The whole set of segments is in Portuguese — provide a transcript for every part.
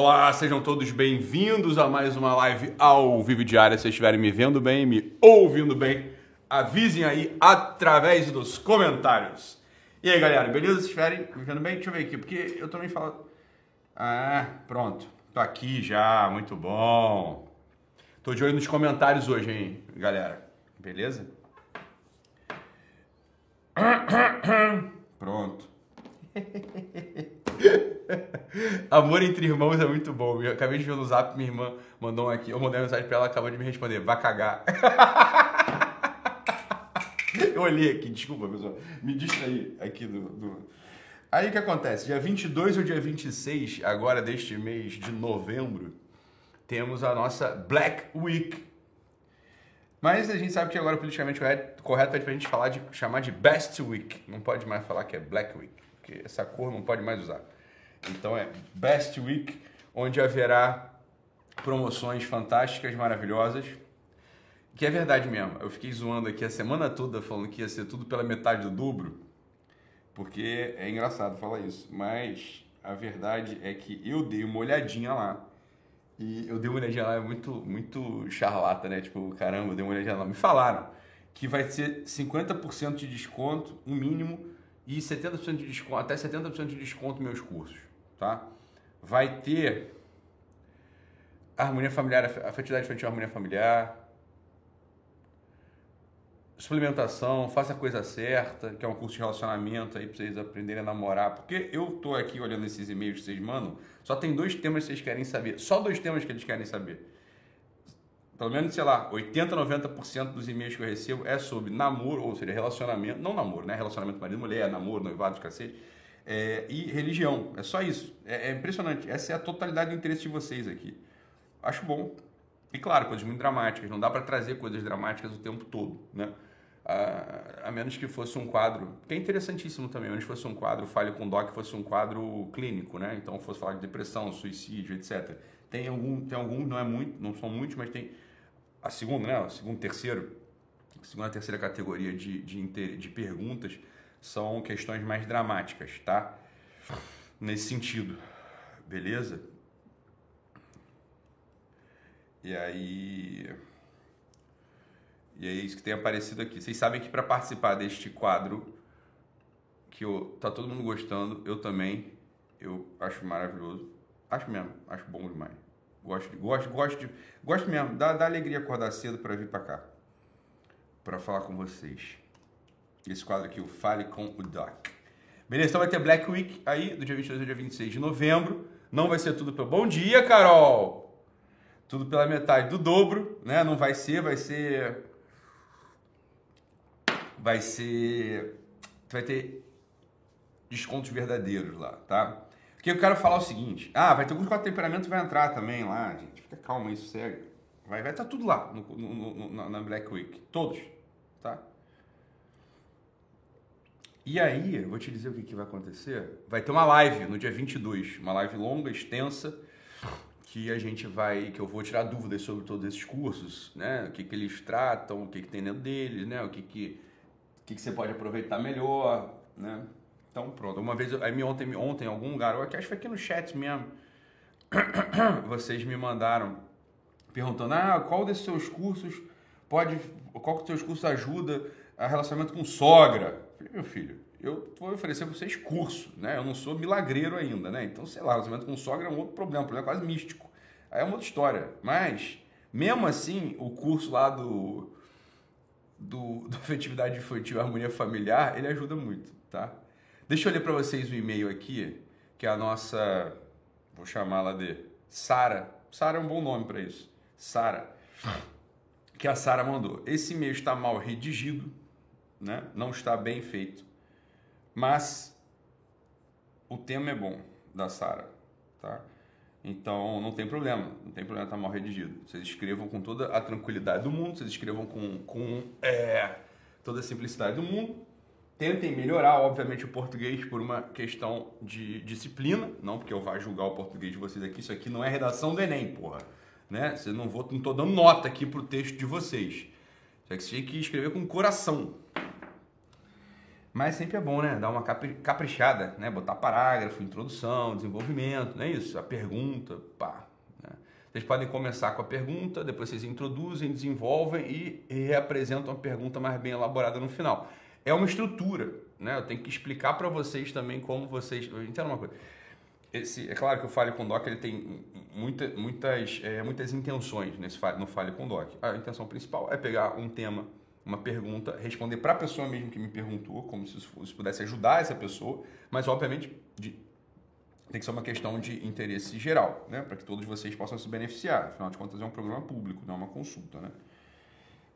Olá, sejam todos bem-vindos a mais uma live ao vivo diária. Se estiverem me vendo bem, me ouvindo bem, avisem aí através dos comentários. E aí, galera, beleza? Se estiverem me vendo bem, deixa eu ver aqui, porque eu também falo. Ah, pronto. Tô aqui já, muito bom. Tô de olho nos comentários hoje, hein, galera. Beleza? Pronto. Amor entre irmãos é muito bom. Eu acabei de ver no zap, minha irmã mandou um aqui. Eu mandei uma mensagem pra ela, acabou de me responder. Vai cagar. Eu olhei aqui, desculpa, pessoal. Me distraí aqui do, do... Aí o que acontece? Dia 22 ou dia 26, agora deste mês de novembro, temos a nossa Black Week. Mas a gente sabe que agora politicamente correto, é pra gente falar de chamar de Best Week. Não pode mais falar que é Black Week, porque essa cor não pode mais usar. Então é Best Week, onde haverá promoções fantásticas, maravilhosas. Que é verdade mesmo. Eu fiquei zoando aqui a semana toda falando que ia ser tudo pela metade do dobro, porque é engraçado falar isso. Mas a verdade é que eu dei uma olhadinha lá. E eu dei uma olhadinha lá, é muito, muito charlata, né? Tipo, caramba, eu dei uma olhadinha lá. Me falaram que vai ser 50% de desconto, um mínimo, e 70% de desconto, até 70% de desconto meus cursos tá? Vai ter harmonia familiar, afetividade infantil, harmonia familiar, suplementação, faça a coisa certa, que é um curso de relacionamento aí para vocês aprenderem a namorar. Porque eu tô aqui olhando esses e-mails que vocês mandam, só tem dois temas que vocês querem saber. Só dois temas que eles querem saber. Pelo menos, sei lá, 80, 90% dos e-mails que eu recebo é sobre namoro, ou seja, relacionamento, não namoro, né? Relacionamento marido-mulher, namoro, noivado, cacete é, e religião. É só isso. É, é, impressionante. Essa é a totalidade do interesse de vocês aqui. Acho bom. E claro, coisas muito dramáticas. Não dá para trazer coisas dramáticas o tempo todo, né? A, a, menos que fosse um quadro, que é interessantíssimo também, a menos que fosse um quadro, Fale com Doc, fosse um quadro clínico, né? Então fosse falar de depressão, suicídio, etc. Tem algum, tem alguns, não é muito, não são muitos, mas tem a segunda, né? Segunda, terceiro, a segunda, terceira categoria de, de, de perguntas são questões mais dramáticas, tá? Nesse sentido, beleza? E aí. E é isso que tem aparecido aqui. Vocês sabem que para participar deste quadro, que eu, tá todo mundo gostando, eu também, eu acho maravilhoso. Acho mesmo, acho bom demais. Gosto, gosto, gosto, de, gosto mesmo. Dá, dá alegria acordar cedo para vir para cá, para falar com vocês. Esse quadro aqui, o Fale com o Doc. Beleza, então vai ter Black Week aí, do dia 22 ao dia 26 de novembro. Não vai ser tudo pelo... Bom dia, Carol! Tudo pela metade do dobro, né? Não vai ser, vai ser... Vai ser... Vai ter descontos verdadeiros lá, tá? Porque eu quero falar o seguinte. Ah, vai ter alguns quatro temperamentos vai entrar também lá, gente. Fica calma, isso segue. Vai estar vai tá tudo lá no, no, no, na Black Week. Todos, tá? E aí, vou te dizer o que, que vai acontecer. Vai ter uma live no dia 22, uma live longa, extensa, que a gente vai, que eu vou tirar dúvidas sobre todos esses cursos, né? O que, que eles tratam, o que, que tem dentro deles, né? O que, que, que, que você pode aproveitar melhor, né? Então, pronto. Uma vez, aí ontem, ontem algum lugar, eu acho que foi aqui no chat mesmo, vocês me mandaram perguntando, ah, qual desses seus cursos pode, qual dos seus cursos ajuda a relacionamento com sogra? Falei, meu filho, eu vou oferecer para vocês curso, né? Eu não sou milagreiro ainda, né? Então, sei lá, relacionamento com sogra é um outro problema, um problema quase místico. Aí é uma outra história. Mas, mesmo assim, o curso lá do, do, do Afetividade Infantil e Harmonia Familiar, ele ajuda muito, tá? Deixa eu ler para vocês o e-mail aqui, que é a nossa, vou chamá-la de Sara. Sara é um bom nome para isso. Sara. Que a Sara mandou. Esse e-mail está mal redigido, né? Não está bem feito. Mas o tema é bom da Sara, tá? Então não tem problema, não tem problema estar tá mal redigido. Vocês escrevam com toda a tranquilidade do mundo, vocês escrevam com, com é, toda a simplicidade do mundo. Tentem melhorar, obviamente, o português por uma questão de disciplina, não porque eu vá julgar o português de vocês aqui. Isso aqui não é redação do Enem, porra. Né? Você não vou, não tô dando nota aqui pro texto de vocês. Só que tem que escrever com coração, Mas sempre é bom, né? Dar uma caprichada, né? Botar parágrafo, introdução, desenvolvimento, não é isso? A pergunta, pá. Né? Vocês podem começar com a pergunta, depois vocês introduzem, desenvolvem e reapresentam a pergunta mais bem elaborada no final. É uma estrutura, né? Eu tenho que explicar para vocês também como vocês. Entenda uma coisa. Esse, é claro que o Fale com Doc ele tem muita, muitas, é, muitas intenções nesse, no Fale com Doc. A intenção principal é pegar um tema uma pergunta, responder para a pessoa mesmo que me perguntou, como se isso pudesse ajudar essa pessoa, mas obviamente de, tem que ser uma questão de interesse geral, né? para que todos vocês possam se beneficiar. Afinal de contas, é um programa público, não é uma consulta. Né?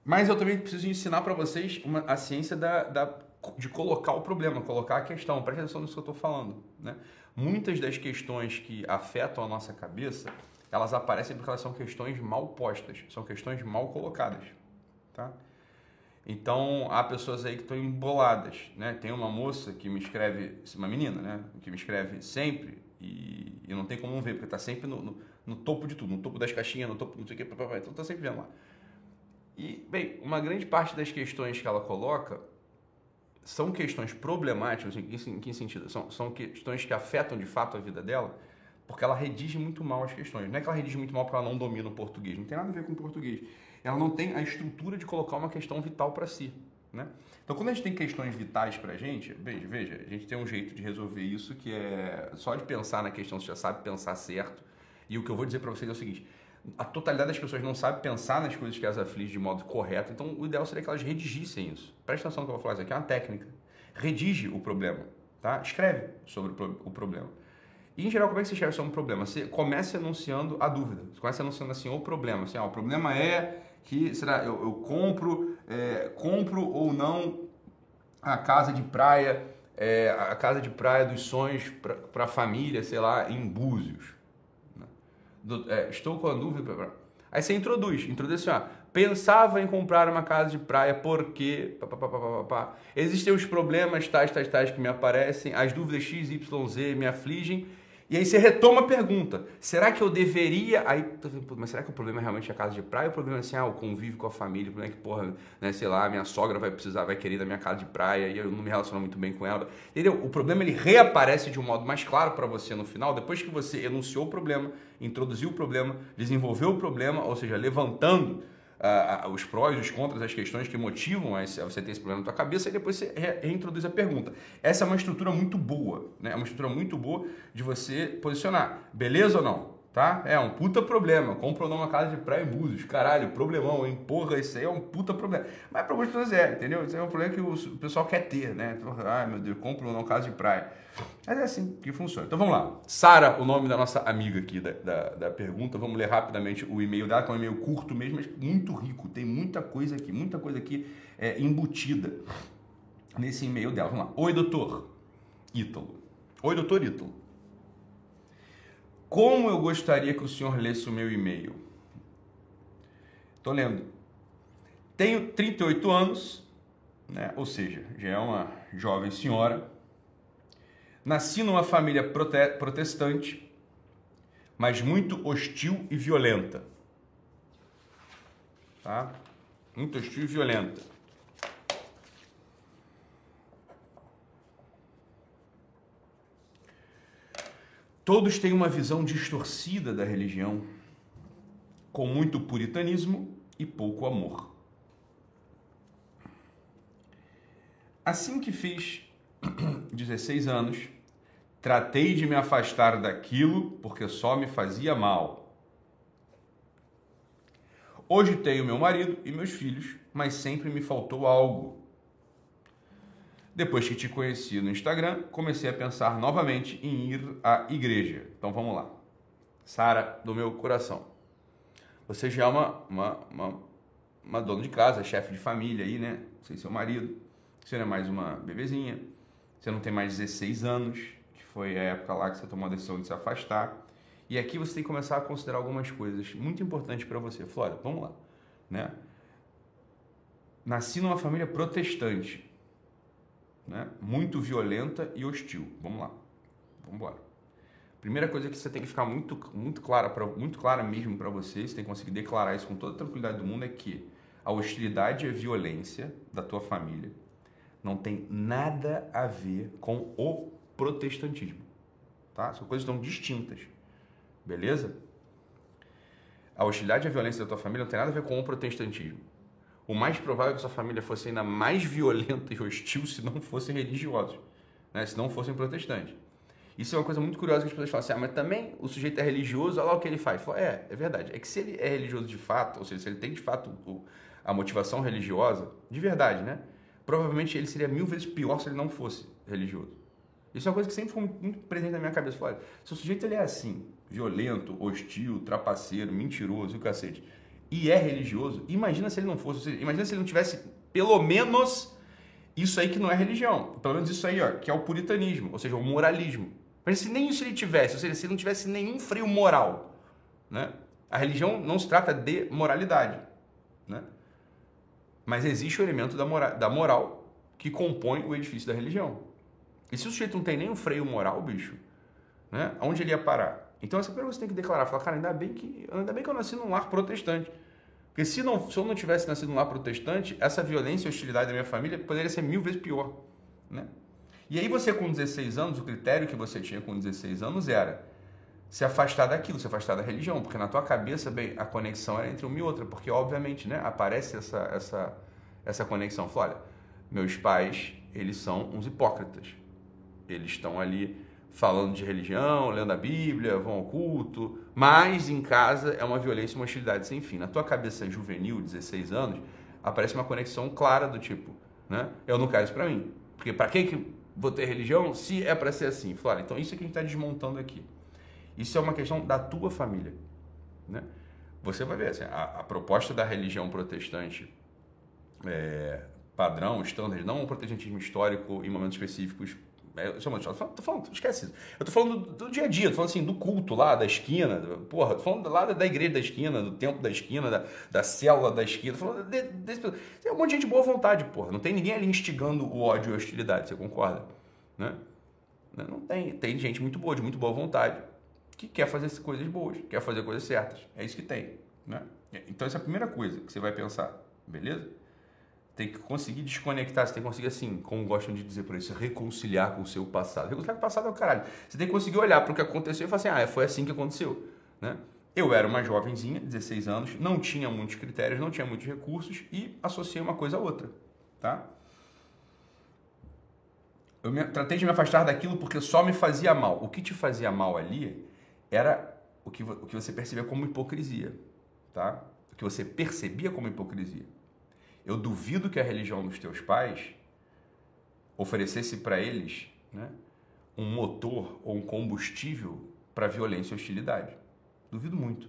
Mas eu também preciso ensinar para vocês uma, a ciência da, da, de colocar o problema, colocar a questão. Presta atenção nisso que eu estou falando. Né? Muitas das questões que afetam a nossa cabeça, elas aparecem porque elas são questões mal postas, são questões mal colocadas. Tá? Então, há pessoas aí que estão emboladas, né? Tem uma moça que me escreve, uma menina, né? Que me escreve sempre e, e não tem como ver, porque está sempre no, no, no, topo de tudo, no topo das caixinhas, no topo não sei o que, então está sempre vendo lá. E, bem, uma grande parte das questões que ela coloca são questões problemáticas, em que, em que sentido? São, são questões que afetam de fato a vida dela, porque ela redige muito mal as questões. Não é que ela redige muito mal porque ela não domina o português, não tem nada a ver com o português ela não tem a estrutura de colocar uma questão vital para si. Né? Então, quando a gente tem questões vitais para a gente, veja, veja, a gente tem um jeito de resolver isso que é só de pensar na questão, você já sabe pensar certo. E o que eu vou dizer para vocês é o seguinte: a totalidade das pessoas não sabe pensar nas coisas que as afligem de modo correto, então o ideal seria que elas redigissem isso. Presta atenção no que eu vou falar, isso aqui é uma técnica. Redige o problema, tá? Escreve sobre o problema. E, em geral, como é que você escreve sobre um problema? Você começa enunciando a dúvida. Você começa enunciando assim, o problema. Assim, ah, o problema é que será eu, eu compro, é, compro ou não a casa de praia, é, a casa de praia dos sonhos para a família, sei lá, em Búzios. Né? Do, é, estou com a dúvida. Pra... Aí você introduz, introduz assim, ó, pensava em comprar uma casa de praia porque pá, pá, pá, existem os problemas tais, tais, tais que me aparecem, as dúvidas x, y, z me afligem e aí você retoma a pergunta: será que eu deveria. Aí, mas será que o problema é realmente a casa de praia? O problema é assim, ah, o convívio com a família, o problema é que, porra, né, sei lá, minha sogra vai precisar, vai querer da minha casa de praia e eu não me relaciono muito bem com ela. Entendeu? O problema ele reaparece de um modo mais claro para você no final, depois que você enunciou o problema, introduziu o problema, desenvolveu o problema, ou seja, levantando uh, os prós, os contras, as questões que motivam a você ter esse problema na tua cabeça e depois você reintroduz a pergunta. Essa é uma estrutura muito boa, né? É uma estrutura muito boa de você posicionar. Beleza ou não? Tá? É um puta problema. Comprou numa casa de praia em Búzios. Caralho, problemão, hein? Porra, isso aí é um puta problema. Mas para algumas pessoas é, entendeu? Isso é um problema que o pessoal quer ter, né? Ai meu Deus, comprou numa casa de praia. Mas é assim que funciona. Então vamos lá. Sara, o nome da nossa amiga aqui da, da, da, pergunta. Vamos ler rapidamente o e-mail dela, que é um e-mail curto mesmo, mas muito rico. Tem muita coisa aqui, muita coisa aqui é, embutida nesse e-mail dela. Vamos lá. Oi, doutor Ítalo. Oi, doutor Ítalo. Como eu gostaria que o senhor lesse o meu e-mail? Estou lendo. Tenho 38 anos, né? ou seja, já é uma jovem senhora. Nasci numa família prote protestante, mas muito hostil e violenta. Tá? Muito hostil e violenta. Todos têm uma visão distorcida da religião, com muito puritanismo e pouco amor. Assim que fiz 16 anos, tratei de me afastar daquilo porque só me fazia mal. Hoje tenho meu marido e meus filhos, mas sempre me faltou algo. Depois que te conheci no Instagram, comecei a pensar novamente em ir à igreja. Então vamos lá. Sara, do meu coração. Você já é uma, uma, uma, uma dona de casa, chefe de família aí, né? Você e seu marido. Você não é mais uma bebezinha. Você não tem mais 16 anos, que foi a época lá que você tomou a decisão de se afastar. E aqui você tem que começar a considerar algumas coisas muito importantes para você. Flora, vamos lá. Né? Nasci numa família protestante né? muito violenta e hostil. Vamos lá, vamos embora. Primeira coisa que você tem que ficar muito, muito clara, pra, muito clara mesmo para você, você tem que conseguir declarar isso com toda a tranquilidade do mundo, é que a hostilidade e a violência da tua família não tem nada a ver com o protestantismo. Tá? São coisas tão distintas. Beleza? A hostilidade e a violência da tua família não tem nada a ver com o protestantismo. O mais provável é que sua família fosse ainda mais violenta e hostil se não fossem religiosos, né? se não fossem protestantes. Isso é uma coisa muito curiosa que as pessoas falam assim, ah, mas também o sujeito é religioso, olha lá o que ele faz. Falo, é, é verdade. É que se ele é religioso de fato, ou seja, se ele tem de fato a motivação religiosa, de verdade, né? Provavelmente ele seria mil vezes pior se ele não fosse religioso. Isso é uma coisa que sempre foi muito presente na minha cabeça. Falo, se o sujeito ele é assim, violento, hostil, trapaceiro, mentiroso e o cacete, e é religioso, imagina se ele não fosse, imagina se ele não tivesse pelo menos isso aí que não é religião, pelo menos isso aí, ó, que é o puritanismo, ou seja, o moralismo. Mas se nem isso ele tivesse, ou seja, se ele não tivesse nenhum freio moral, né? A religião não se trata de moralidade, né? Mas existe o elemento da moral, da moral que compõe o edifício da religião. E se o sujeito não tem nenhum freio moral, bicho, né? Onde ele ia parar? Então essa primeira você tem que declarar, falar, cara, ainda bem que, ainda bem que eu nasci num lar protestante. Porque se, não, se eu não tivesse nascido num lar protestante, essa violência e hostilidade da minha família poderia ser mil vezes pior, né? E aí você com 16 anos, o critério que você tinha com 16 anos era se afastar daquilo, se afastar da religião, porque na tua cabeça, bem, a conexão era entre uma e outra, porque obviamente, né, aparece essa essa essa conexão. Fala, olha, meus pais, eles são uns hipócritas. Eles estão ali falando de religião, lendo a Bíblia, vão ao culto, mas em casa é uma violência e uma hostilidade sem fim. Na tua cabeça juvenil, 16 anos, aparece uma conexão clara do tipo, né? Eu não quero isso para mim. Porque para quem que vou ter religião se é para ser assim. Flora, então isso é que a gente está desmontando aqui. Isso é uma questão da tua família. Né? Você vai ver, assim, a, a proposta da religião protestante é, padrão, standard, não um protestantismo histórico em momentos específicos eu sou tô falando, tô falando, esquece isso. Eu tô falando do, do, dia a dia, tô falando assim, do culto lá, da esquina, porra, tô falando lá da, da igreja da esquina, do templo da esquina, da, da célula da esquina, tô falando de, de, de, tem um monte de gente de boa vontade, porra. Não tem ninguém ali instigando o ódio e a hostilidade, você concorda? Né? Não tem. Tem gente muito boa, de muito boa vontade, que quer fazer coisas boas, quer fazer coisas certas. É isso que tem. Né? Então essa é a primeira coisa que você vai pensar, beleza? Tem que conseguir desconectar, você tem que conseguir, assim, como gostam de dizer por isso, reconciliar com o seu passado. Reconciliar com o passado é o caralho. Você tem que conseguir olhar para o que aconteceu e falar assim, ah, foi assim que aconteceu. Né? Eu era uma jovenzinha, 16 anos, não tinha muitos critérios, não tinha muitos recursos e associei uma coisa a outra, tá? Eu me, tratei de me afastar daquilo porque só me fazia mal. O que te fazia mal ali era o que, o que você percebia como hipocrisia, tá? O que você percebia como hipocrisia. Eu duvido que a religião dos teus pais oferecesse para eles né, um motor ou um combustível para violência e hostilidade. Duvido muito.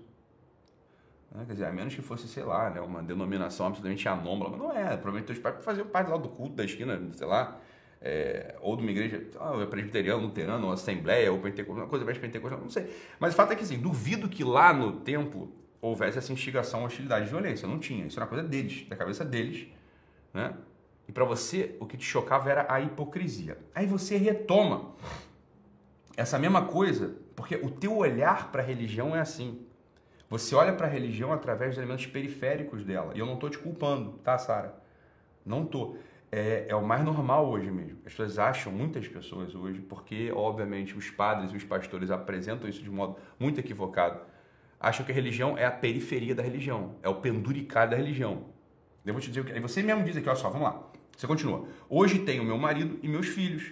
Né? Quer dizer, a menos que fosse, sei lá, né, uma denominação absolutamente anômala. Mas não é. Provavelmente teus pais faziam parte lá do culto da esquina, sei lá, é, ou de uma igreja ah, presbiteriana, luterana, ou assembleia, ou pentecostal, uma coisa mais pentecostal, não sei. Mas o fato é que, assim, duvido que lá no templo houvesse essa instigação, hostilidade violência. Não tinha. Isso era uma coisa deles, da cabeça deles. Né? E para você, o que te chocava era a hipocrisia. Aí você retoma essa mesma coisa, porque o teu olhar para a religião é assim. Você olha para a religião através dos elementos periféricos dela. E eu não estou te culpando, tá, Sara? Não tô. É, é, o mais normal hoje mesmo. As pessoas acham, muitas pessoas hoje, porque, obviamente, os padres e os pastores apresentam isso de modo muito equivocado acham que a religião é a periferia da religião, é o penduricário da religião. Eu vou te dizer o que. Aí você mesmo diz aqui, olha só, vamos lá. Você continua. Hoje tenho meu marido e meus filhos,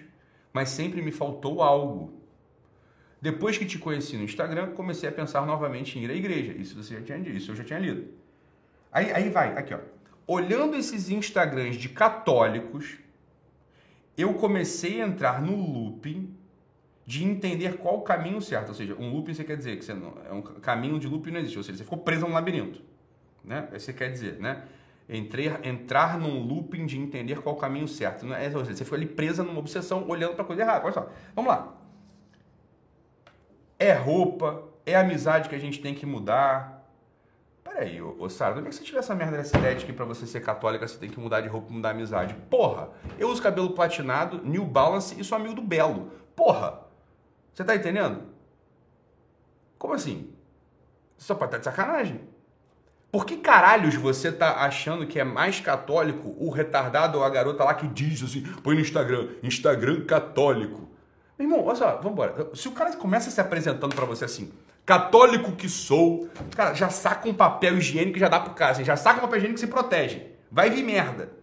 mas sempre me faltou algo. Depois que te conheci no Instagram, comecei a pensar novamente em ir à igreja. Isso você já tinha dito, isso eu já tinha lido. Aí, aí vai, aqui ó. Olhando esses Instagrams de católicos, eu comecei a entrar no looping de entender qual o caminho certo. Ou seja, um looping você quer dizer que você não, é um caminho de looping não existe, ou seja, você ficou preso num labirinto. Né? Aí você quer dizer, né? Entrar, entrar num looping de entender qual o caminho certo. Não é, ou seja, você ficou ali presa numa obsessão olhando para coisa errada. Olha só, vamos lá. É roupa, é amizade que a gente tem que mudar. Peraí, ô, ô Sara, onde é que você tiver essa merda dessa ideia de que pra você ser católica você tem que mudar de roupa, mudar amizade? Porra, eu uso cabelo platinado, New Balance e sou amigo do Belo. Porra, você tá entendendo? Como assim? Só pode estar de sacanagem. Por que caralhos você tá achando que é mais católico o retardado ou a garota lá que diz assim, põe no Instagram, Instagram católico? Meu irmão, olha só, vambora. Se o cara começa se apresentando para você assim, católico que sou, cara, já saca um papel higiênico e já dá pro cara, assim, já saca um papel higiênico que se protege. Vai vir merda.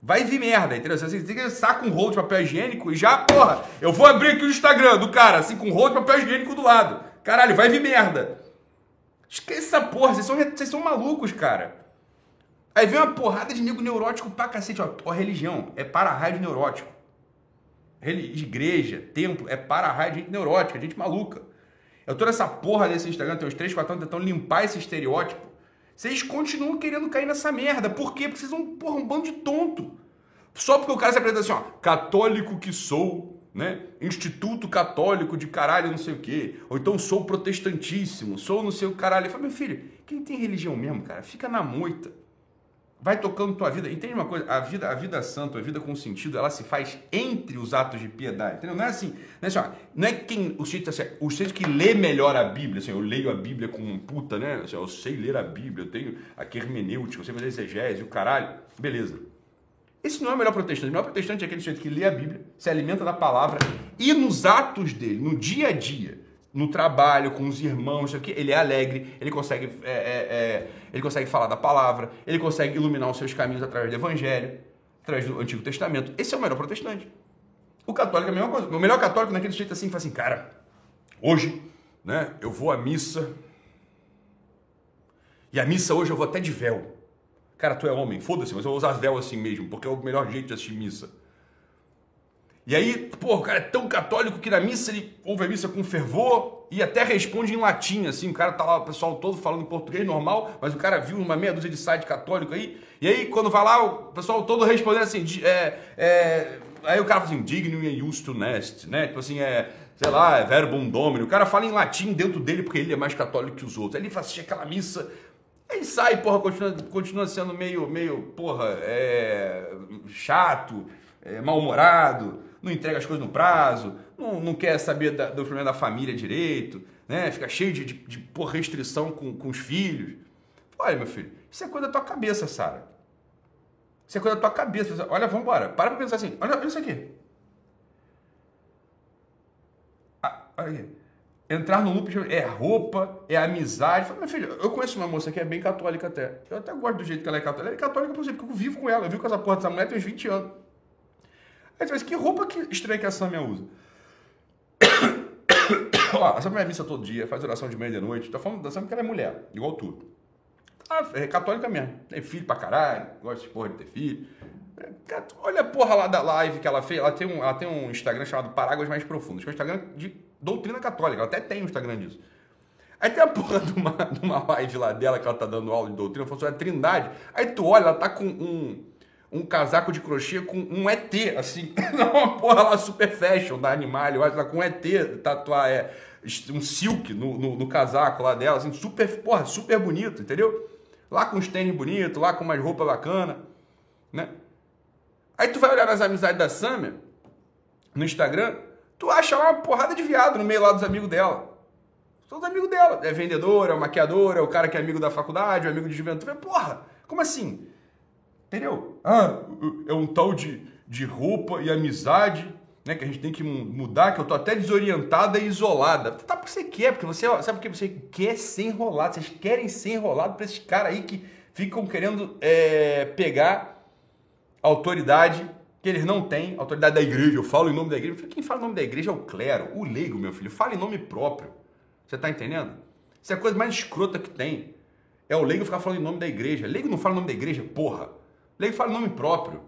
Vai vir merda, entendeu? Você tem que saca um rolo de papel higiênico e já, porra, eu vou abrir aqui o Instagram do cara, assim, com um rolo de papel higiênico do lado. Caralho, vai vir merda. Esquece essa porra, vocês são, vocês são malucos, cara. Aí vem uma porrada de nego neurótico pra cacete, ó. ó religião é para-raio de neurótico. Igreja, templo, é para-raio de gente neurótica, gente maluca. Eu tô nessa porra desse Instagram, tem uns 3, 4 anos tentando limpar esse estereótipo. Vocês continuam querendo cair nessa merda. Por quê? Porque vocês são, porra, um bando de tonto. Só porque o cara se apresenta assim, ó, católico que sou, né? Instituto Católico de caralho, não sei o quê. Ou então sou protestantíssimo, sou não sei o caralho. Eu falo, meu filho, quem tem religião mesmo, cara, fica na moita. Vai tocando tua vida. Entende uma coisa? A vida, a vida santa, a vida com sentido, ela se faz entre os atos de piedade. Entendeu? Não é assim. Não é, assim, ó, não é quem. O jeito, assim, o jeito que lê melhor a Bíblia. Assim, eu leio a Bíblia com um puta, né? Assim, eu sei ler a Bíblia, eu tenho aqui hermenêutica, eu sei fazer exegese, o caralho. Beleza. Esse não é o melhor protestante. O melhor protestante é aquele sujeito que lê a Bíblia, se alimenta da palavra e nos atos dele, no dia a dia, no trabalho, com os irmãos, aqui, ele é alegre, ele consegue, é, é, é, ele consegue falar da palavra, ele consegue iluminar os seus caminhos através do Evangelho, através do Antigo Testamento. Esse é o melhor protestante. O católico é a mesma coisa. O melhor católico naquele jeito assim, fala assim, cara, hoje, né, eu vou à missa, e a missa hoje eu vou até de véu. Cara, tu é homem, foda-se, mas eu vou usar véu assim mesmo, porque é o melhor jeito de assistir missa. E aí, pô, o cara é tão católico que na missa ele ouve a missa com fervor e até responde em latim, assim. O cara tá lá, o pessoal todo falando português normal, mas o cara viu uma meia dúzia de site católico aí. E aí, quando vai lá, o pessoal todo respondendo assim, é, é, aí o cara fala assim, dignum e to nest, né? Tipo assim, é, sei lá, é verbum. O cara fala em latim dentro dele porque ele é mais católico que os outros. Aí ele faz assim, aquela missa Aí sai, porra, continua, continua sendo meio, meio, porra, é, chato, é, mal-humorado, não entrega as coisas no prazo, não, não quer saber da, do problema da família direito, né? Fica cheio de, de, de porra, restrição com, com os filhos. Olha, meu filho, isso é coisa da tua cabeça, Sara. Isso é coisa da tua cabeça. Olha, vamos embora. Para pra pensar assim. Olha, olha isso aqui. Ah, olha aqui. Entrar no loop é roupa, é amizade. Meu filho, eu conheço uma moça que é bem católica até. Eu até gosto do jeito que ela é católica. Ela é católica por porque eu vivo com ela. Eu vivo com essa porra dessa mulher tem uns 20 anos. Aí você fala, que roupa que estranha que a Samia usa? Ó, a Samia é missa todo dia, faz oração de meia noite. Tá falando da Samia que ela é mulher, igual tu. Ah, é católica mesmo. Tem filho pra caralho, gosta de porra de ter filho. Olha a porra lá da live que ela fez. Ela tem um, ela tem um Instagram chamado Paráguas Mais Profundas, que é um Instagram de doutrina católica. Ela até tem um Instagram disso. Aí tem a porra de uma, de uma live lá dela que ela tá dando aula de doutrina, falando sobre a trindade. Aí tu olha, ela tá com um, um casaco de crochê com um ET, assim. uma porra lá super fashion da Animal, eu acho, lá com um ET, tatuar, é, um silk no, no, no, casaco lá dela, assim, super, porra, super bonito, entendeu? Lá com os tênis bonitos, lá com umas roupas bacanas, né? Aí tu vai olhar nas amizades da Samia, no Instagram, tu acha lá uma porrada de viado no meio lá dos amigos dela. São os amigos dela. É vendedora, é maquiadora, é o cara que é amigo da faculdade, é amigo de juventude. Porra, como assim? Entendeu? Ah, é um tal de, de roupa e amizade, né? Que a gente tem que mudar, que eu tô até desorientada e isolada. Tá porque você quer, porque você, sabe porque você quer ser enrolado. Vocês querem ser enrolado pra esses caras aí que ficam querendo é, pegar autoridade que eles não têm, autoridade da igreja, eu falo em nome da igreja. Quem fala em nome da igreja é o clero, o leigo, meu filho. Fala em nome próprio. Você está entendendo? Isso é a coisa mais escrota que tem. É o leigo ficar falando em nome da igreja. Leigo não fala em nome da igreja, porra. Leigo fala nome próprio.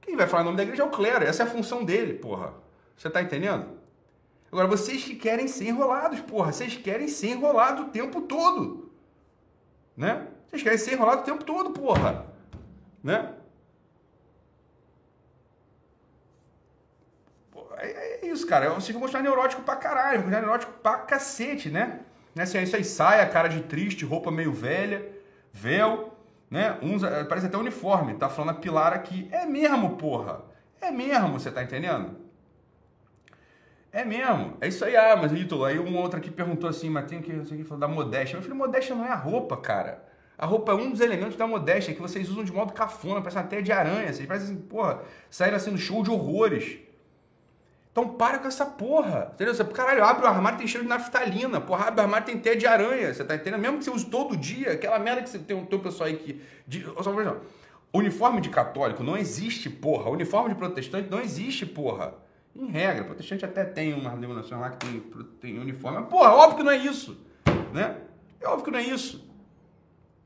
Quem vai falar nome da igreja é o clero. Essa é a função dele, porra. Você está entendendo? Agora, vocês que querem ser enrolados, porra. Vocês querem ser enrolados o tempo todo. Né? Vocês querem ser enrolados o tempo todo, porra. Né? é, é isso, cara. Vocês vão mostrar neurótico pra caralho, vão mostrar neurótico pra cacete, né? assim, isso aí sai, a cara de triste, roupa meio velha, véu, né? Uns, é, parece até uniforme, tá falando a pilar aqui. É mesmo, porra. É mesmo, você tá entendendo? É mesmo, é isso aí, ah, mas Ítalo, aí um outro aqui perguntou assim, mas tem que, não sei o que, falou da modéstia. Meu filho, modéstia não é a roupa, cara. A roupa é um dos elementos da modéstia que vocês usam de modo cafona, parece uma de aranha. Vocês parecem assim, porra, saíram assim no show de horrores. Então para com essa porra. Entendeu? Você, caralho, abre o armário tem cheiro de naftalina. Porra, abre o armário tem teia de aranha. Você tá entendendo? Mesmo que você use todo dia, aquela merda que você tem um teu pessoal aí que. De, só, uniforme de católico não existe, porra. Uniforme de protestante não existe, porra. Em regra, protestante até tem uma denominação lá que tem, tem uniforme. Mas, porra, óbvio que não é isso. Né? É óbvio que não é isso.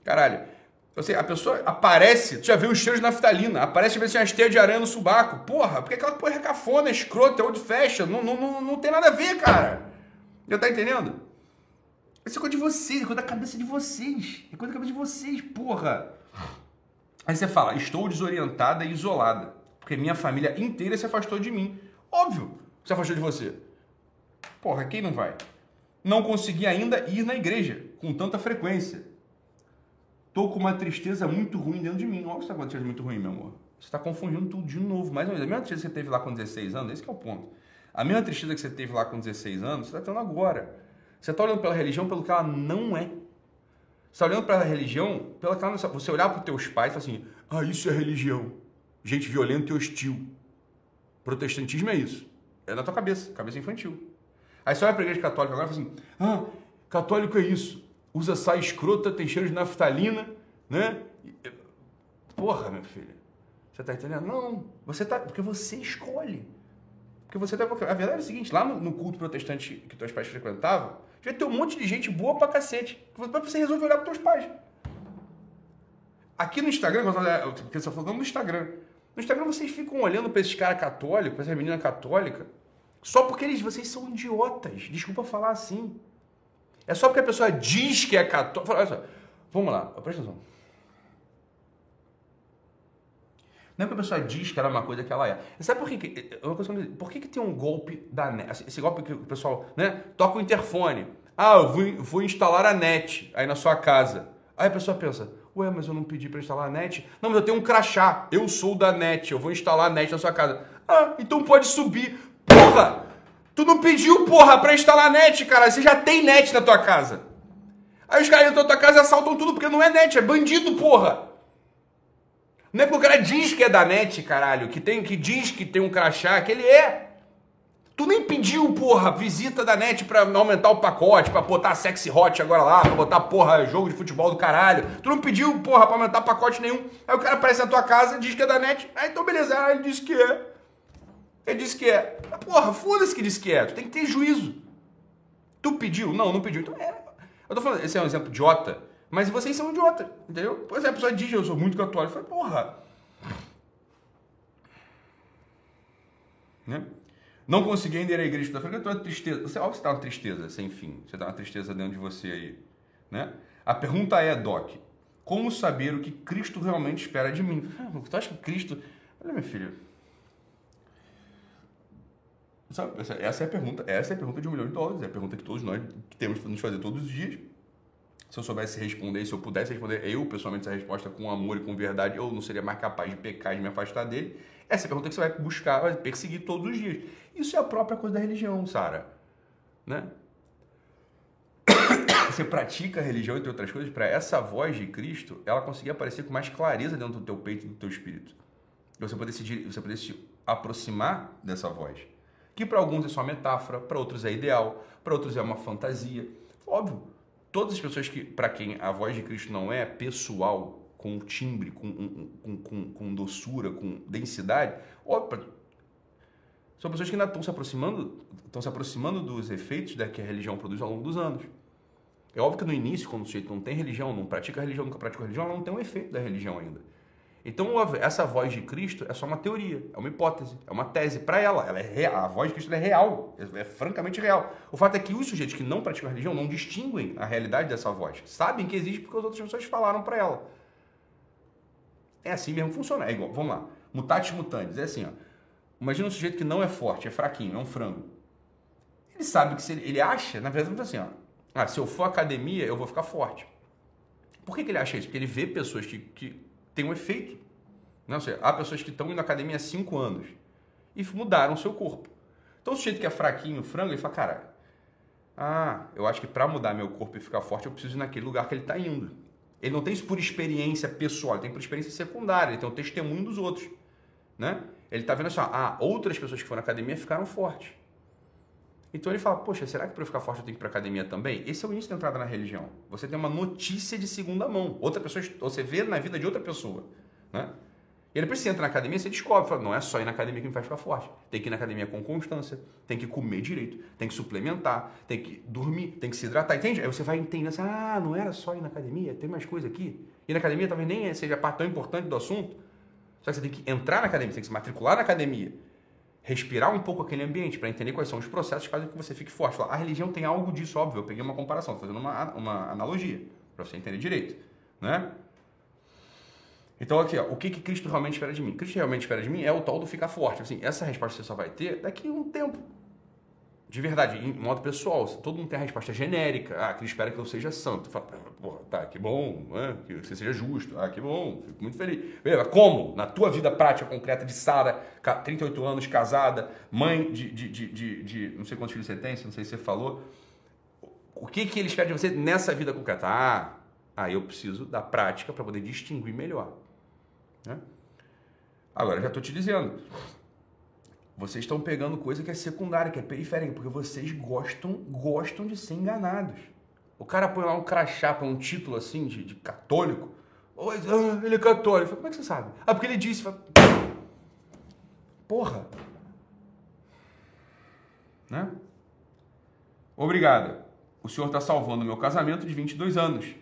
Caralho. Você, a pessoa aparece, tu já viu os cheiros de naftalina, aparece ver se uma esteia de aranha no subaco. Porra, porque aquela porra é cafona, é escrota, é old fashion, não, não, não, não tem nada a ver, cara. Já tá entendendo? Isso é coisa de vocês, é coisa da cabeça de vocês. É coisa da cabeça de vocês, porra. Aí você fala, estou desorientada e isolada, porque minha família inteira se afastou de mim. Óbvio, se afastou de você. Porra, quem não vai? Não consegui ainda ir na igreja com tanta frequência. Tô com uma tristeza muito ruim dentro de mim. Olha o que está acontecendo muito ruim, meu amor. Você está confundindo tudo de novo. Mais uma vez, a mesma tristeza que você teve lá com 16 anos, esse é o ponto. A mesma tristeza que você teve lá com 16 anos, você está tendo agora. Você está olhando pela religião pelo que ela não é. Você está olhando para a religião pela que ela não é. Você olhar para os teus pais e falar assim, ah, isso é religião. Gente violenta e hostil. Protestantismo é isso. É na tua cabeça, cabeça infantil. Aí você olha para a igreja católica agora e fala assim, ah, católico é isso usa saia escrota, tem cheiro de naftalina, né? Porra, meu filho. Você tá entendendo? Não. Você tá. Porque você escolhe. Porque você tá. A verdade é o seguinte: lá no, culto protestante que teus pais frequentavam, devia ter um monte de gente boa pra cacete. Pra você resolver olhar pros teus pais. Aqui no Instagram, porque você tá falando no Instagram. No Instagram vocês ficam olhando pra esses caras católicos, pra essa menina católica, só porque eles, vocês são idiotas. Desculpa falar assim. É só porque a pessoa diz que é católica. Olha só, vamos lá, presta atenção. Não é porque a pessoa diz que ela é uma coisa que ela é. Sabe por que, é uma coisa que por que, que tem um golpe da net? Esse golpe que o pessoal, né? Toca o interfone. Ah, eu vou, vou instalar a net aí na sua casa. Aí a pessoa pensa, ué, mas eu não pedi para instalar a net. Não, mas eu tenho um crachá. Eu sou da net, eu vou instalar a net na sua casa. Ah, então pode subir. Porra! Tu não pediu, porra, pra instalar net, cara. Você já tem net na tua casa. Aí os caras entram na tua casa e assaltam tudo porque não é net, é bandido, porra. Não é porque o cara diz que é da net, caralho, que tem que diz que tem um crachá, que ele é. Tu nem pediu, porra, visita da net pra aumentar o pacote, pra botar sexy hot agora lá, pra botar, porra, jogo de futebol do caralho. Tu não pediu, porra, pra aumentar pacote nenhum. Aí o cara aparece na tua casa, diz que é da net. Aí então beleza, ah, ele disse que é. Ele disse que é. Porra, foda-se que disse que é. Tu tem que ter juízo. Tu pediu? Não, não pediu. Então é. Eu tô falando, esse é um exemplo idiota, mas vocês são idiota, entendeu? Por exemplo, a pessoa diz, eu sou muito católico. Eu falei, porra. Né? Não consegui ainda ir à igreja da eu tô tristeza. Você, que você tá uma tristeza sem fim. Você tá uma tristeza dentro de você aí. Né? A pergunta é, Doc, como saber o que Cristo realmente espera de mim? Ah, tu acha que Cristo. Olha, meu filho, Sabe? Essa, é a pergunta, essa é a pergunta de um milhão de dólares, é a pergunta que todos nós temos que nos fazer todos os dias. Se eu soubesse responder, se eu pudesse responder eu pessoalmente essa resposta com amor e com verdade, eu não seria mais capaz de pecar e de me afastar dele. Essa é a pergunta que você vai buscar, vai perseguir todos os dias. Isso é a própria coisa da religião, Sara. Né? Você pratica a religião, entre outras coisas, para essa voz de Cristo, ela conseguir aparecer com mais clareza dentro do teu peito e do teu espírito. Você poder se, você poder se aproximar dessa voz que para alguns é só metáfora, para outros é ideal, para outros é uma fantasia. Óbvio, todas as pessoas que para quem a voz de Cristo não é pessoal, com timbre, com, com, com, com doçura, com densidade, óbvio, são pessoas que ainda estão se aproximando, estão se aproximando dos efeitos da que a religião produz ao longo dos anos. É óbvio que no início, quando o sujeito não tem religião, não pratica religião, nunca pratica religião, ela não tem um efeito da religião ainda. Então, essa voz de Cristo é só uma teoria, é uma hipótese, é uma tese para ela. ela é real, a voz de Cristo é real, é, é, francamente real. O fato é que os sujeitos que não praticam a religião não distinguem a realidade dessa voz. Sabem que existe porque as outras pessoas falaram para ela. É assim mesmo funciona. É igual, vamos lá. Mutatis mutandis, é assim, ó. Imagina um sujeito que não é forte, é fraquinho, é um frango. Ele sabe que se ele, ele acha, na verdade, assim, ó. Ah, se eu for à academia, eu vou ficar forte. Por que, que ele acha isso? Porque ele vê pessoas que, que tem um efeito. Não né? sei, há pessoas que estão indo à academia há 5 anos e mudaram o seu corpo. Então o sujeito que é fraquinho, frango, ele fala, cara, ah, eu acho que para mudar meu corpo e ficar forte, eu preciso ir naquele lugar que ele está indo. Ele não tem isso por experiência pessoal, ele tem por experiência secundária, ele tem o testemunho dos outros, né? Ele está vendo assim, ah, outras pessoas que foram na academia ficaram fortes. Então ele fala, poxa, será que para eu ficar forte eu tenho que ir para academia também? Esse é o início da entrada na religião. Você tem uma notícia de segunda mão. Outra pessoa, você vê na vida de outra pessoa, né? E depois você entra na academia, você descobre, fala, não é só ir na academia que me faz ficar forte. Tem que ir na academia com constância, tem que comer direito, tem que suplementar, tem que dormir, tem que se hidratar, entende? Aí você vai entendendo assim, ah, não era só ir na academia, tem mais coisa aqui. Ir na academia talvez nem seja a parte tão importante do assunto. Só que você tem que entrar na academia, você tem que se matricular na academia, respirar um pouco aquele ambiente para entender quais são os processos que fazem que você fique forte. A religião tem algo disso, óbvio. Eu peguei uma comparação, fazendo uma, uma analogia, para você entender direito. Né? Então, aqui, ó, o que, que Cristo realmente espera de mim? Cristo realmente espera de mim é o tal do ficar forte. Assim, essa resposta você só vai ter daqui a um tempo. De verdade, em modo pessoal, todo mundo tem a resposta genérica. Ah, Cristo espera que eu seja santo. Fala, porra, tá, que bom, né? que você seja justo. Ah, que bom, fico muito feliz. Beleza, como? Na tua vida prática, concreta de Sara, 38 anos, casada, mãe de, de, de, de, de não sei quantos filhos você tem, não sei se você falou. O que, que ele espera de você nessa vida concreta? Ah, ah eu preciso da prática para poder distinguir melhor. Né? Agora, já estou te dizendo, vocês estão pegando coisa que é secundária, que é periférica, porque vocês gostam, gostam de ser enganados. O cara põe lá um crachá para um título assim de, de católico. Oh, ele é católico. Falo, Como é que você sabe? Ah, porque ele disse. Falo, Porra! Né? Obrigada. O senhor está salvando meu casamento de 22 anos.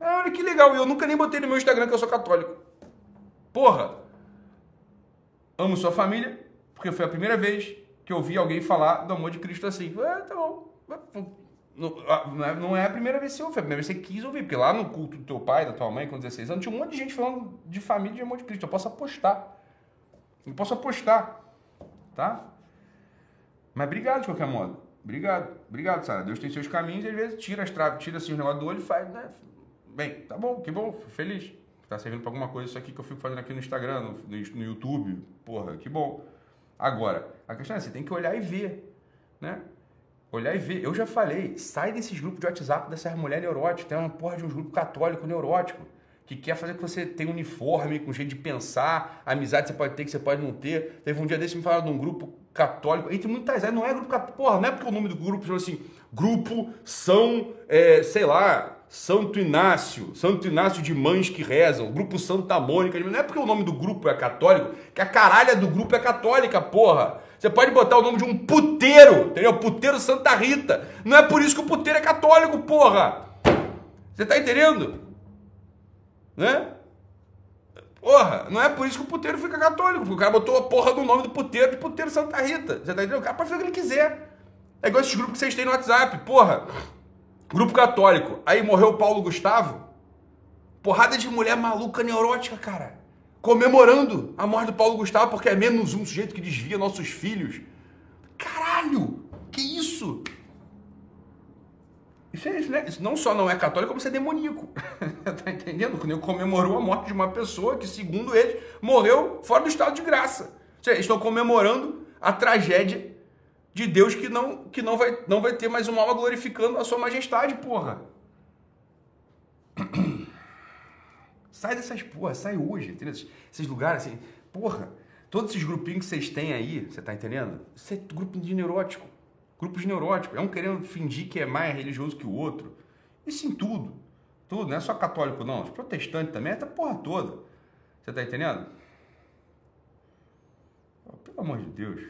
Ah, olha que legal. Eu nunca nem botei no meu Instagram que eu sou católico. Porra! Amo sua família, porque foi a primeira vez que eu vi alguém falar do amor de Cristo assim. Ah, tá bom. Ah, não é a primeira vez que você ouve, foi a primeira vez que você quis ouvir, porque lá no culto do teu pai, da tua mãe, com 16 anos, tinha um monte de gente falando de família e de amor de Cristo. Eu posso apostar. Eu posso apostar. Tá? Mas obrigado de qualquer modo. Obrigado. Obrigado, Sara. Deus tem seus caminhos e às vezes tira as traves, tira assim os negócios do olho e faz, né? Bem, tá bom, que bom, feliz. Tá servindo para alguma coisa isso aqui que eu fico fazendo aqui no Instagram, no, no YouTube. Porra, que bom. Agora, a questão é, você tem que olhar e ver, né? Olhar e ver. Eu já falei, sai desses grupos de WhatsApp dessas mulheres neuróticas. Tem uma porra de um grupo católico neurótico que quer fazer que você tenha uniforme, com jeito de pensar, amizade você pode ter, que você pode não ter. Teve um dia desse me falaram de um grupo católico, entre muitas vezes, não é grupo católico, porra, não é porque o nome do grupo chama assim, grupo São, é, sei lá, Santo Inácio, Santo Inácio de Mães que Rezam, Grupo Santa Mônica. Não é porque o nome do grupo é católico, que a caralha do grupo é católica, porra. Você pode botar o nome de um puteiro, entendeu? Puteiro Santa Rita. Não é por isso que o puteiro é católico, porra. Você tá entendendo? Né? Porra, não é por isso que o puteiro fica católico, porque o cara botou a porra do nome do puteiro de puteiro Santa Rita. Você tá entendendo? O cara pode fazer o que ele quiser. É igual esses grupos que vocês têm no WhatsApp, porra. Grupo católico. Aí morreu Paulo Gustavo. Porrada de mulher maluca neurótica, cara. Comemorando a morte do Paulo Gustavo porque é menos um sujeito que desvia nossos filhos. Caralho! Que isso? Isso, é, isso, né? isso não só não é católico, como isso é demoníaco. tá entendendo? Quando comemorou a morte de uma pessoa que, segundo eles, morreu fora do estado de graça. Seja, eles estão comemorando a tragédia de Deus que não, que não, vai, não vai ter mais uma alma glorificando a sua majestade, porra. Sai dessas porra, sai hoje, entendeu? Esses lugares assim, porra, todos esses grupinhos que vocês têm aí, você tá entendendo? Isso é grupo de neurótico. Grupos neuróticos. É um querendo fingir que é mais religioso que o outro. Isso em tudo. Tudo, não é só católico, não. Os protestantes também, é a porra toda. Você tá entendendo? Pelo amor de Deus.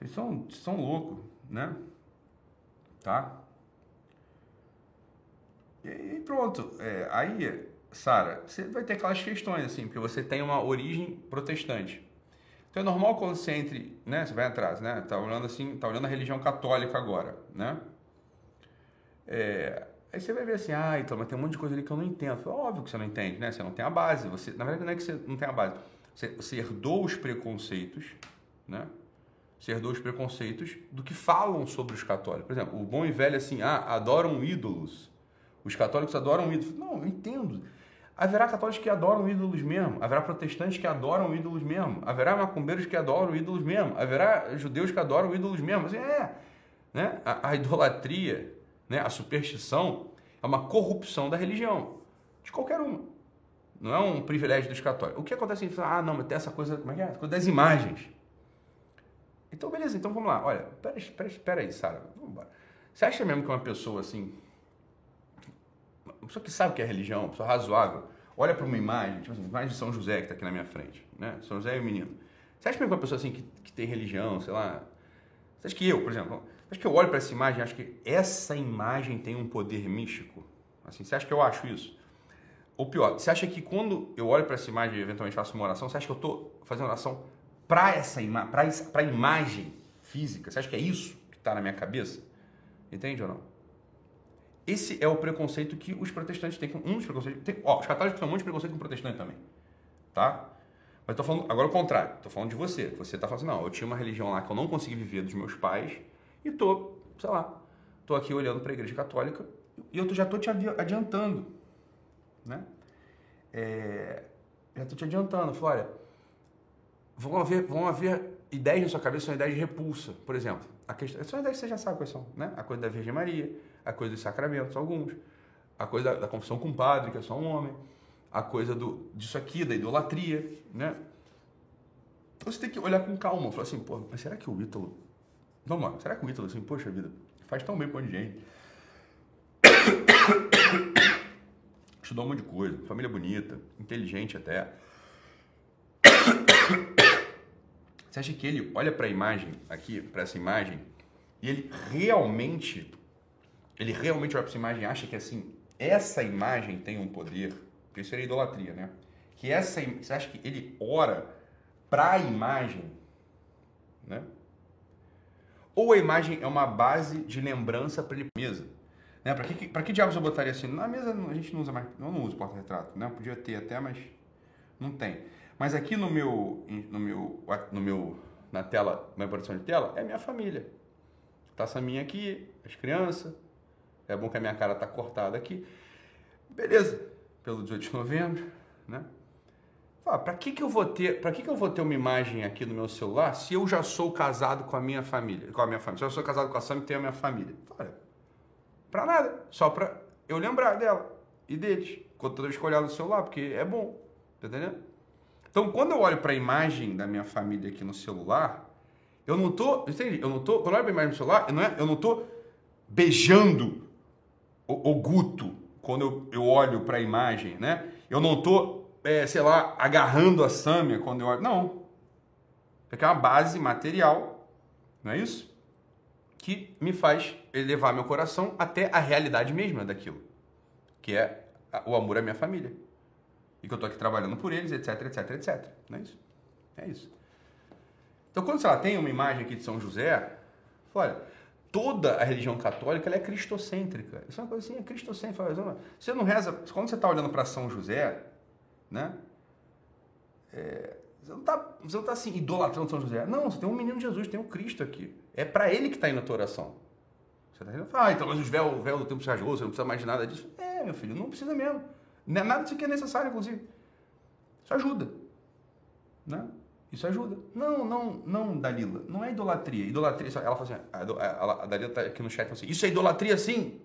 Vocês são, são loucos, né? Tá? E pronto. É, aí, Sara, você vai ter aquelas questões, assim, porque você tem uma origem protestante. Então é normal quando você entre, né? Você vai atrás, né? Tá olhando assim, tá olhando a religião católica agora, né? É, aí você vai ver assim, ah, então, mas tem um monte de coisa ali que eu não entendo. Óbvio que você não entende, né? Você não tem a base. Você, na verdade, não é que você não tem a base. Você, você herdou os preconceitos, né? Você herdou os preconceitos do que falam sobre os católicos. Por exemplo, o bom e velho assim, ah, adoram ídolos. Os católicos adoram ídolos. Não, eu entendo. Haverá católicos que adoram ídolos mesmo, haverá protestantes que adoram ídolos mesmo, haverá macumbeiros que adoram ídolos mesmo, haverá judeus que adoram ídolos mesmo. Assim, é, né? a, a idolatria, né? a superstição é uma corrupção da religião, de qualquer uma. Não é um privilégio dos católicos. O que acontece? É ah, não, mas tem essa coisa, como é que é? Essa coisa das imagens. Então, beleza, então vamos lá. Olha, espera, espera, espera aí, Sara. Você acha mesmo que uma pessoa assim, uma pessoa que sabe o que é religião, uma pessoa razoável, olha para uma imagem, tipo assim, imagem de São José que está aqui na minha frente, né? São José e o menino. Você acha mesmo que uma pessoa assim que, que tem religião, sei lá, você acha que eu, por exemplo, você acha que eu olho para essa imagem e acho que essa imagem tem um poder místico? Assim, você acha que eu acho isso? Ou pior, você acha que quando eu olho para essa imagem e eventualmente faço uma oração, você acha que eu estou fazendo oração para essa imagem, para imagem física? Você acha que é isso que está na minha cabeça? Entende ou não? Esse é o preconceito que os protestantes têm com um dos preconceitos. Tem, ó, os católicos têm um monte de preconceito com protestante também. Tá? Mas tô falando agora o contrário. Tô falando de você. Você tá falando assim, não, eu tinha uma religião lá que eu não consegui viver dos meus pais e tô, sei lá, tô aqui olhando para a igreja católica e eu já tô te adiantando, né? É, já tô te adiantando. Olha, vão haver, vão haver ideias na sua cabeça, são ideias de repulsa, por exemplo. A questão, são ideias que você já sabe quais são, né? A coisa da Virgem Maria, a coisa dos sacramentos, alguns, a coisa da, da confissão com o padre, que é só um homem, a coisa do, disso aqui, da idolatria, né? Então você tem que olhar com calma, falar assim, pô, mas será que o Ítalo, vamos lá, será que o Ítalo, assim, poxa vida, faz tão bem monte de gente, estudou um monte de coisa, família bonita, inteligente até, você acha que ele olha para a imagem aqui, para essa imagem, e ele realmente, ele realmente olha para essa imagem e acha que assim, essa imagem tem um poder, porque isso seria idolatria, né? Que essa, você acha que ele ora para a imagem, né? Ou a imagem é uma base de lembrança para ele mesa? Né? Para que, pra que diabos eu botaria assim? Na mesa a gente não usa mais, eu não uso porta-retrato, né? Podia ter até, mas não tem. Mas aqui no meu, no meu, no meu, na tela, na produção de tela, é minha família. Taça minha aqui, as crianças. É bom que a minha cara tá cortada aqui. Beleza, pelo 18 de novembro, né? Fala, para que que eu vou ter, para que que eu vou ter uma imagem aqui no meu celular se eu já sou casado com a minha família, com a minha família? Se eu sou casado com a Sam e tenho a minha família. Fala, para nada, só para eu lembrar dela e deles, quando toda vez que no celular, porque é bom, tá entendendo? Então, quando eu olho para a imagem da minha família aqui no celular, eu não tô, entende? Eu não tô, quando eu olho a imagem do celular, eu não, é, eu não tô beijando o, o Guto quando eu, eu olho para a imagem, né? Eu não tô, é, sei lá, agarrando a Sâmia quando eu olho, não. Porque é uma base material, não é isso? Que me faz elevar meu coração até a realidade mesma daquilo, que é o amor à minha família e que eu estou aqui trabalhando por eles, etc, etc, etc. Não é isso? É isso. Então, quando você tem uma imagem aqui de São José, olha, toda a religião católica ela é cristocêntrica. Isso é uma coisa assim, é cristocêntrica. Você não reza, quando você está olhando para São José, né? É, você não está tá, assim idolatrando São José. Não, você tem um menino Jesus, tem um Cristo aqui. É para ele que está indo a tua oração. Você está dizendo, ah, então mas os véus, o véu do tempo se rasgou, você não precisa mais de nada disso. É, meu filho, não precisa mesmo. É nada disso aqui é necessário, inclusive. Isso ajuda. Né? Isso ajuda. Não, não, não, Dalila. Não é idolatria. Idolatria, ela fala assim, a, Dalila está aqui no chat assim, isso é idolatria sim?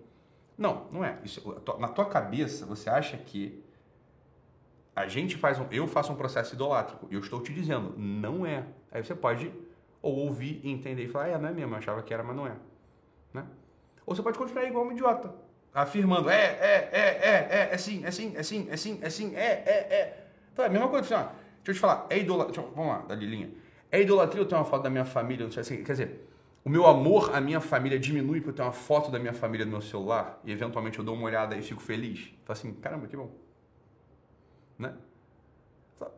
Não, não é. Isso, na tua cabeça, você acha que a gente faz um, eu faço um processo idolátrico. Eu estou te dizendo, não é. Aí você pode ou ouvir entender e falar, ah, é, não é mesmo, eu achava que era, mas não é. Né? Ou você pode continuar igual um idiota afirmando, é, é, é, é, é, é sim, é sim, é sim, é sim, é sim, é, é, é. Então, é a mesma coisa, assim, ó, deixa eu te falar, é idolatria, vamos lá, da Lilinha, é idolatria eu tenho uma foto da minha família, não sei assim, quer dizer, o meu amor à minha família diminui porque eu tenho uma foto da minha família no meu celular e eventualmente eu dou uma olhada e fico feliz. Falo assim, caramba, que bom. Né?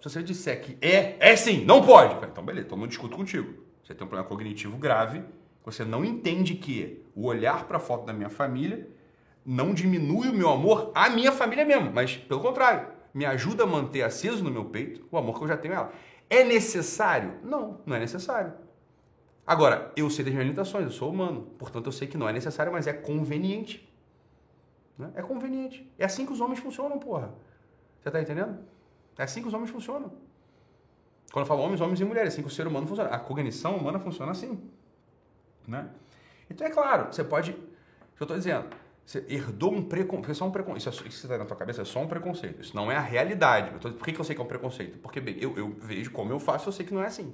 Se você disser que é, é sim, não pode. Então, beleza, então não discuto contigo. Você tem um problema cognitivo grave, você não entende que o olhar para a foto da minha família não diminui o meu amor à minha família mesmo, mas pelo contrário, me ajuda a manter aceso no meu peito o amor que eu já tenho a ela. É necessário? Não, não é necessário. Agora, eu sei das minhas limitações, eu sou humano, portanto eu sei que não é necessário, mas é conveniente. Né? É conveniente. É assim que os homens funcionam, porra. Você tá entendendo? É assim que os homens funcionam. Quando eu falo homens, homens e mulheres, é assim que o ser humano funciona. A cognição humana funciona assim. Né? Então é claro, você pode. O que eu estou dizendo? Você herdou um preconceito. Isso, é um preconceito. isso que você está na tua cabeça é só um preconceito. Isso não é a realidade. Por que, que eu sei que é um preconceito? Porque, bem, eu, eu vejo como eu faço, eu sei que não é assim.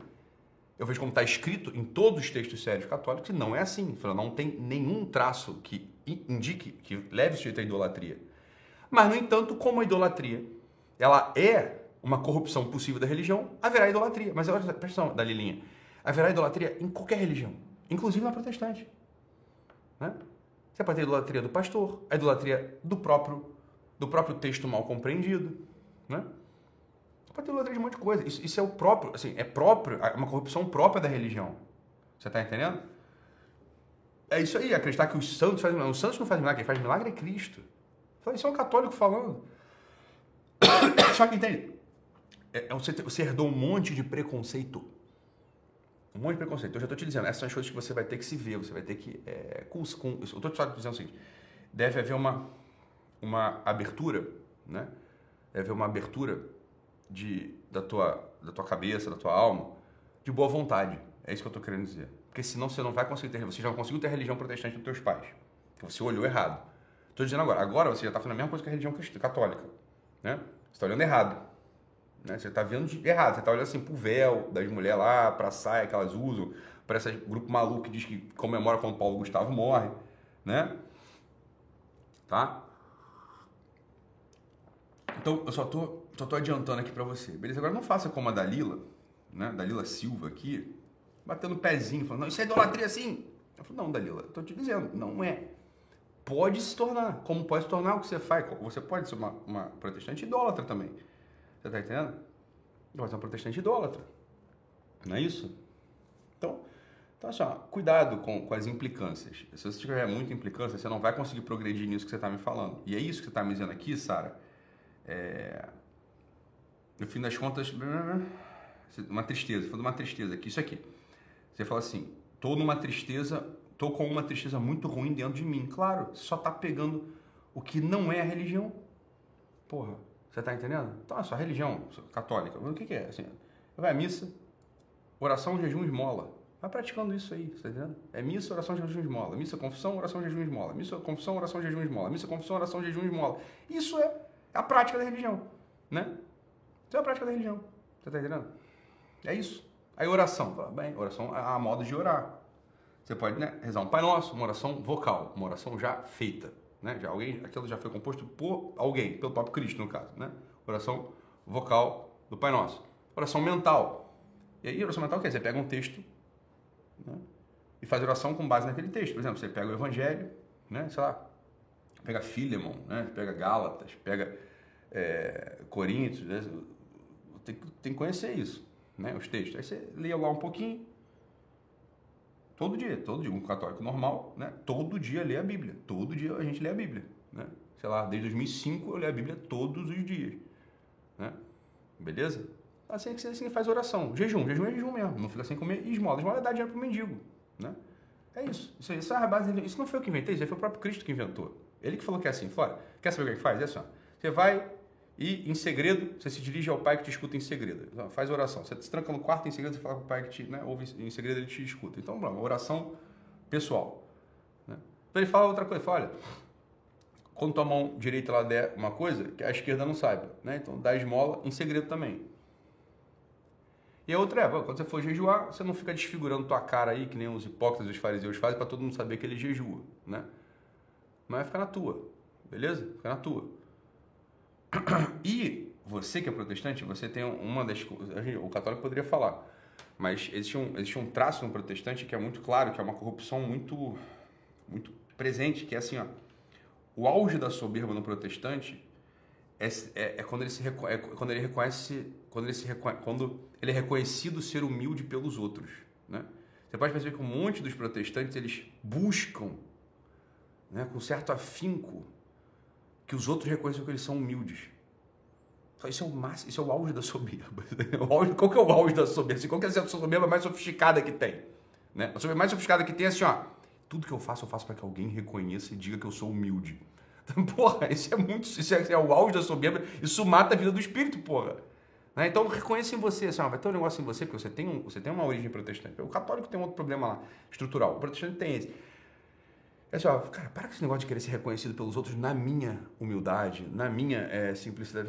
Eu vejo como está escrito em todos os textos sérios católicos que não é assim. Não tem nenhum traço que indique, que leve o sujeito à idolatria. Mas, no entanto, como a idolatria ela é uma corrupção possível da religião, haverá idolatria. Mas olha, presta atenção, Dalilinha. Haverá idolatria em qualquer religião, inclusive na protestante. Né? Você pode ter idolatria do pastor, a idolatria do próprio, do próprio texto mal compreendido. Né? Você pode ter idolatria de um monte de coisa. Isso, isso é o próprio, assim, é próprio, é uma corrupção própria da religião. Você está entendendo? É isso aí, acreditar que os santos fazem milagre. Os santos não fazem milagre, quem faz milagre é Cristo. Isso é um católico falando. Só que entende? É, é, você, você herdou um monte de preconceito. Um monte de preconceito. Eu já estou te dizendo, essas são as coisas que você vai ter que se ver, você vai ter que. É, com, com, eu estou te dizendo o seguinte: deve haver uma, uma abertura, né? Deve haver uma abertura de, da, tua, da tua cabeça, da tua alma, de boa vontade. É isso que eu estou querendo dizer. Porque senão você não vai conseguir ter, você já não conseguiu ter religião protestante dos teus pais. Você olhou errado. Estou dizendo agora, agora você já está fazendo a mesma coisa que a religião católica. Né? Você está olhando errado. Né? Você está vendo de errado. Você está olhando assim pro véu das mulheres lá, para a saia que elas usam, para esse grupo maluco que diz que comemora quando Paulo Gustavo morre. Né? Tá? Então, eu só tô, só tô adiantando aqui para você. Beleza? Agora não faça como a Dalila, né? Dalila Silva aqui, batendo pezinho, falando, não, isso é idolatria sim. Eu falo, não, Dalila, eu tô te dizendo, não é. Pode se tornar, como pode se tornar o que você faz. Você pode ser uma, uma protestante idólatra também. Você tá entendendo? Pode ser uma protestante idólatra. Não é isso? Então, então assim, ó, cuidado com, com as implicâncias. Se você tiver muita implicância, você não vai conseguir progredir nisso que você está me falando. E é isso que você está me dizendo aqui, Sara. É... No fim das contas, uma tristeza, foi uma tristeza aqui. Isso aqui. Você fala assim, tô numa tristeza, tô com uma tristeza muito ruim dentro de mim. Claro, só tá pegando o que não é a religião. Porra, você tá entendendo? Então, a sua religião católica, o que, que é? Assim, vai à missa, oração, jejum, esmola. Vai praticando isso aí, tá entendendo? É missa, oração, jejum, esmola. Missa, confissão, oração, jejum, esmola. Missa, confissão, oração, jejum, esmola. Missa, confissão, oração, jejum, esmola. Isso é a prática da religião, né? Isso é a prática da religião. Você tá entendendo? É isso. Aí oração, bem, oração é a modo de orar. Você pode né, rezar um Pai Nosso, uma oração vocal, uma oração já feita. Né? Já alguém, aquilo já foi composto por alguém, pelo próprio Cristo, no caso. Né? Oração vocal do Pai Nosso. Oração mental. E aí, oração mental quer dizer, você pega um texto né, e faz oração com base naquele texto. Por exemplo, você pega o Evangelho, né, sei lá, pega Filemon, né, pega Gálatas, pega é, Coríntios, né, tem, tem que conhecer isso né, os textos. Aí você lê lá um pouquinho, todo dia, todo dia, um católico normal, né, todo dia lê a Bíblia, todo dia a gente lê a Bíblia, né, sei lá, desde 2005 eu leio a Bíblia todos os dias, né, beleza? Assim é que assim, faz oração, jejum, jejum é jejum mesmo, não fica sem comer e esmola, esmola é dar dinheiro pro mendigo, né, é isso, isso, isso, é a base, isso não foi eu que inventei, isso foi o próprio Cristo que inventou, ele que falou que é assim, fora, quer saber o que é faz? É assim, ó, você vai e em segredo, você se dirige ao pai que te escuta em segredo. Então, faz oração. Você se tranca no quarto em segredo e fala com o pai que te né, ouve em segredo, ele te escuta. Então, uma oração pessoal. Né? Então ele fala outra coisa, ele fala, olha, quando tua mão direita lá der uma coisa, que a esquerda não saiba. Né? Então dá esmola em segredo também. E a outra é, quando você for jejuar, você não fica desfigurando tua cara aí, que nem os hipócritas e os fariseus fazem, para todo mundo saber que ele jejua. Né? Mas vai ficar na tua, beleza? Fica na tua. E você que é protestante, você tem uma das coisas. O católico poderia falar, mas existe um, existe um traço no protestante que é muito claro, que é uma corrupção muito, muito presente, que é assim, ó. O auge da soberba no protestante é, é, é quando ele se é quando ele reconhece quando ele se quando ele é reconhecido ser humilde pelos outros, né? Você pode perceber que um monte dos protestantes eles buscam, né, com certo afinco, que os outros reconheçam que eles são humildes. Isso é o máximo, isso é o auge da soberba. Qual que é o auge da soberba? Assim, qual que é a soberba mais sofisticada que tem? Né? A soberba mais sofisticada que tem é assim, ó. Tudo que eu faço, eu faço para que alguém reconheça e diga que eu sou humilde. Porra, isso é muito. Isso é, é o auge da soberba. Isso mata a vida do espírito, porra. Né? Então reconheça em você, assim, ó, vai ter um negócio em você, porque você tem, um, você tem uma origem protestante. O católico tem outro problema lá, estrutural. O protestante tem esse. É assim, cara, para com esse negócio de querer ser reconhecido pelos outros na minha humildade, na minha é, simplicidade.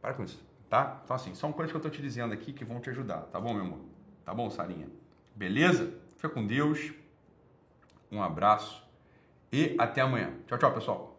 Para com isso, tá? Então, assim, são coisas que eu tô te dizendo aqui que vão te ajudar, tá bom, meu amor? Tá bom, Sarinha? Beleza? Fica com Deus. Um abraço e até amanhã. Tchau, tchau, pessoal.